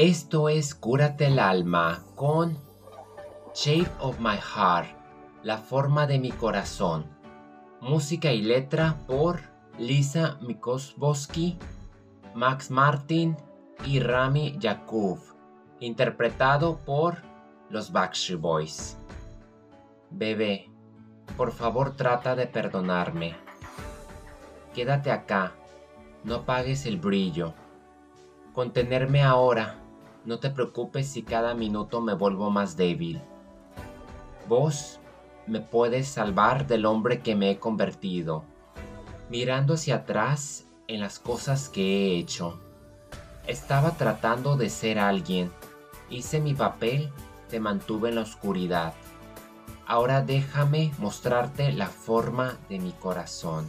Esto es Cúrate el alma con Shape of My Heart, la forma de mi corazón. Música y letra por Lisa Mikosbowski, Max Martin y Rami Yakub. Interpretado por los Backstreet Boys. Bebé, por favor trata de perdonarme. Quédate acá, no apagues el brillo. Contenerme ahora, no te preocupes si cada minuto me vuelvo más débil. Vos me puedes salvar del hombre que me he convertido, mirando hacia atrás en las cosas que he hecho. Estaba tratando de ser alguien, hice mi papel, te mantuve en la oscuridad. Ahora déjame mostrarte la forma de mi corazón.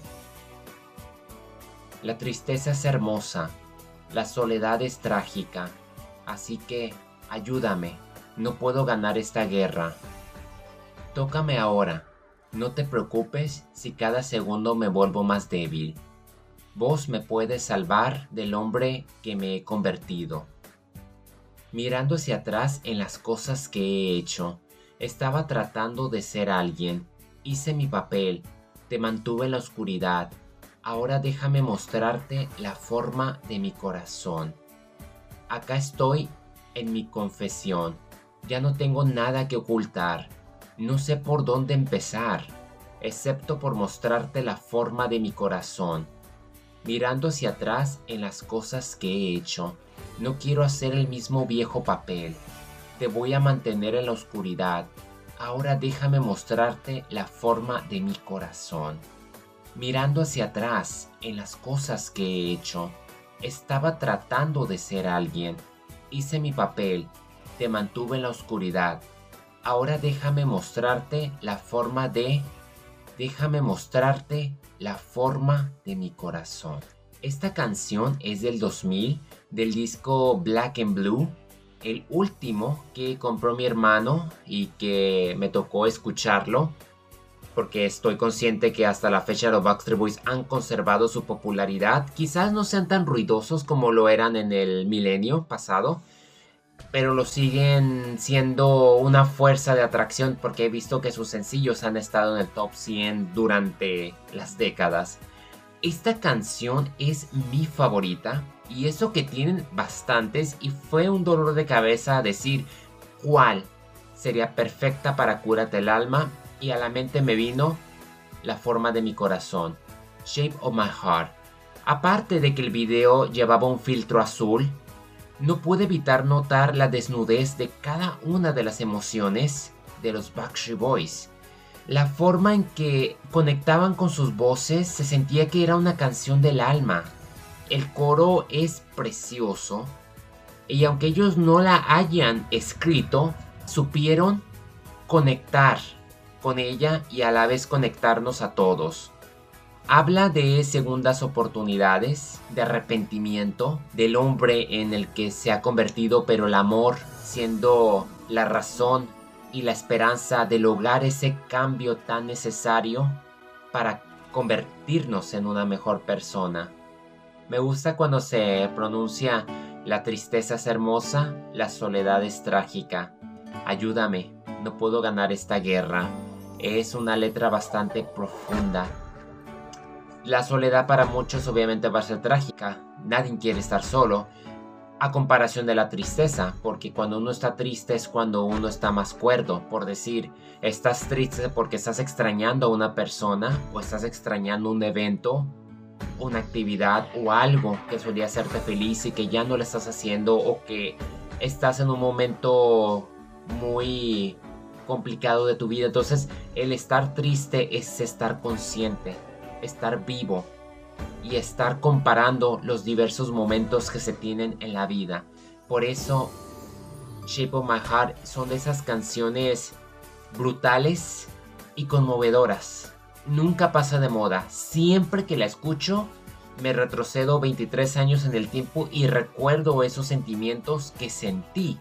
La tristeza es hermosa, la soledad es trágica, así que ayúdame, no puedo ganar esta guerra. Tócame ahora, no te preocupes si cada segundo me vuelvo más débil. Vos me puedes salvar del hombre que me he convertido. Mirando hacia atrás en las cosas que he hecho, estaba tratando de ser alguien. Hice mi papel, te mantuve en la oscuridad. Ahora déjame mostrarte la forma de mi corazón. Acá estoy en mi confesión. Ya no tengo nada que ocultar. No sé por dónde empezar, excepto por mostrarte la forma de mi corazón. Mirando hacia atrás en las cosas que he hecho, no quiero hacer el mismo viejo papel. Te voy a mantener en la oscuridad. Ahora déjame mostrarte la forma de mi corazón. Mirando hacia atrás en las cosas que he hecho, estaba tratando de ser alguien. Hice mi papel, te mantuve en la oscuridad. Ahora déjame mostrarte la forma de... Déjame mostrarte la forma de mi corazón. Esta canción es del 2000, del disco Black and Blue el último que compró mi hermano y que me tocó escucharlo porque estoy consciente que hasta la fecha los Backstreet Boys han conservado su popularidad. Quizás no sean tan ruidosos como lo eran en el milenio pasado, pero lo siguen siendo una fuerza de atracción porque he visto que sus sencillos han estado en el top 100 durante las décadas. Esta canción es mi favorita y eso que tienen bastantes y fue un dolor de cabeza decir cuál sería perfecta para curarte el alma y a la mente me vino la forma de mi corazón, Shape of My Heart. Aparte de que el video llevaba un filtro azul, no pude evitar notar la desnudez de cada una de las emociones de los Backstreet Boys. La forma en que conectaban con sus voces se sentía que era una canción del alma, el coro es precioso y aunque ellos no la hayan escrito, supieron conectar con ella y a la vez conectarnos a todos. Habla de segundas oportunidades, de arrepentimiento, del hombre en el que se ha convertido, pero el amor siendo la razón y la esperanza de lograr ese cambio tan necesario para convertirnos en una mejor persona. Me gusta cuando se pronuncia la tristeza es hermosa, la soledad es trágica. Ayúdame, no puedo ganar esta guerra. Es una letra bastante profunda. La soledad para muchos obviamente va a ser trágica. Nadie quiere estar solo. A comparación de la tristeza, porque cuando uno está triste es cuando uno está más cuerdo. Por decir, estás triste porque estás extrañando a una persona o estás extrañando un evento una actividad o algo que solía hacerte feliz y que ya no lo estás haciendo o que estás en un momento muy complicado de tu vida. Entonces el estar triste es estar consciente, estar vivo y estar comparando los diversos momentos que se tienen en la vida. Por eso Shape of My Heart son de esas canciones brutales y conmovedoras nunca pasa de moda. Siempre que la escucho, me retrocedo 23 años en el tiempo y recuerdo esos sentimientos que sentí.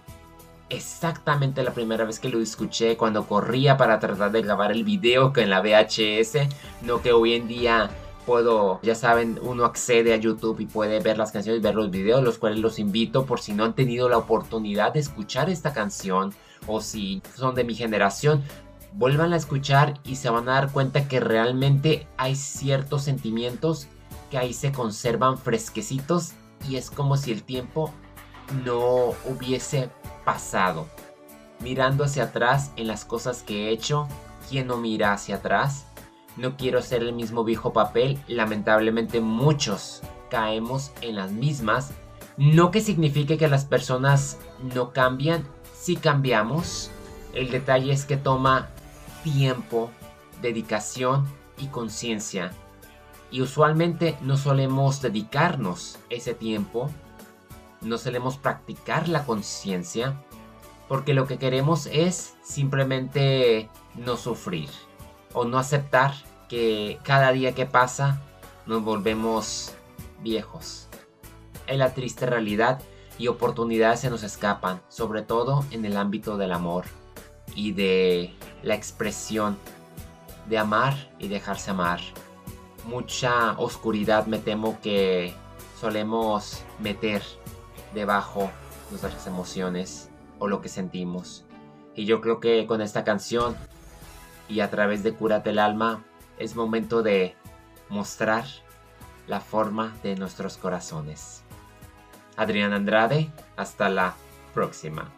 Exactamente la primera vez que lo escuché cuando corría para tratar de grabar el video que en la VHS, no que hoy en día puedo, ya saben, uno accede a YouTube y puede ver las canciones, ver los videos, los cuales los invito por si no han tenido la oportunidad de escuchar esta canción o si son de mi generación, vuelvan a escuchar y se van a dar cuenta que realmente hay ciertos sentimientos que ahí se conservan fresquecitos y es como si el tiempo no hubiese pasado. Mirando hacia atrás en las cosas que he hecho, ¿quién no mira hacia atrás? No quiero ser el mismo viejo papel, lamentablemente muchos caemos en las mismas. No que signifique que las personas no cambian, si cambiamos. El detalle es que toma tiempo, dedicación y conciencia. Y usualmente no solemos dedicarnos ese tiempo, no solemos practicar la conciencia, porque lo que queremos es simplemente no sufrir o no aceptar que cada día que pasa nos volvemos viejos. Es la triste realidad y oportunidades se nos escapan, sobre todo en el ámbito del amor y de la expresión de amar y dejarse amar mucha oscuridad me temo que solemos meter debajo nuestras emociones o lo que sentimos. Y yo creo que con esta canción y a través de Cúrate el alma es momento de mostrar la forma de nuestros corazones. Adrián Andrade, hasta la próxima.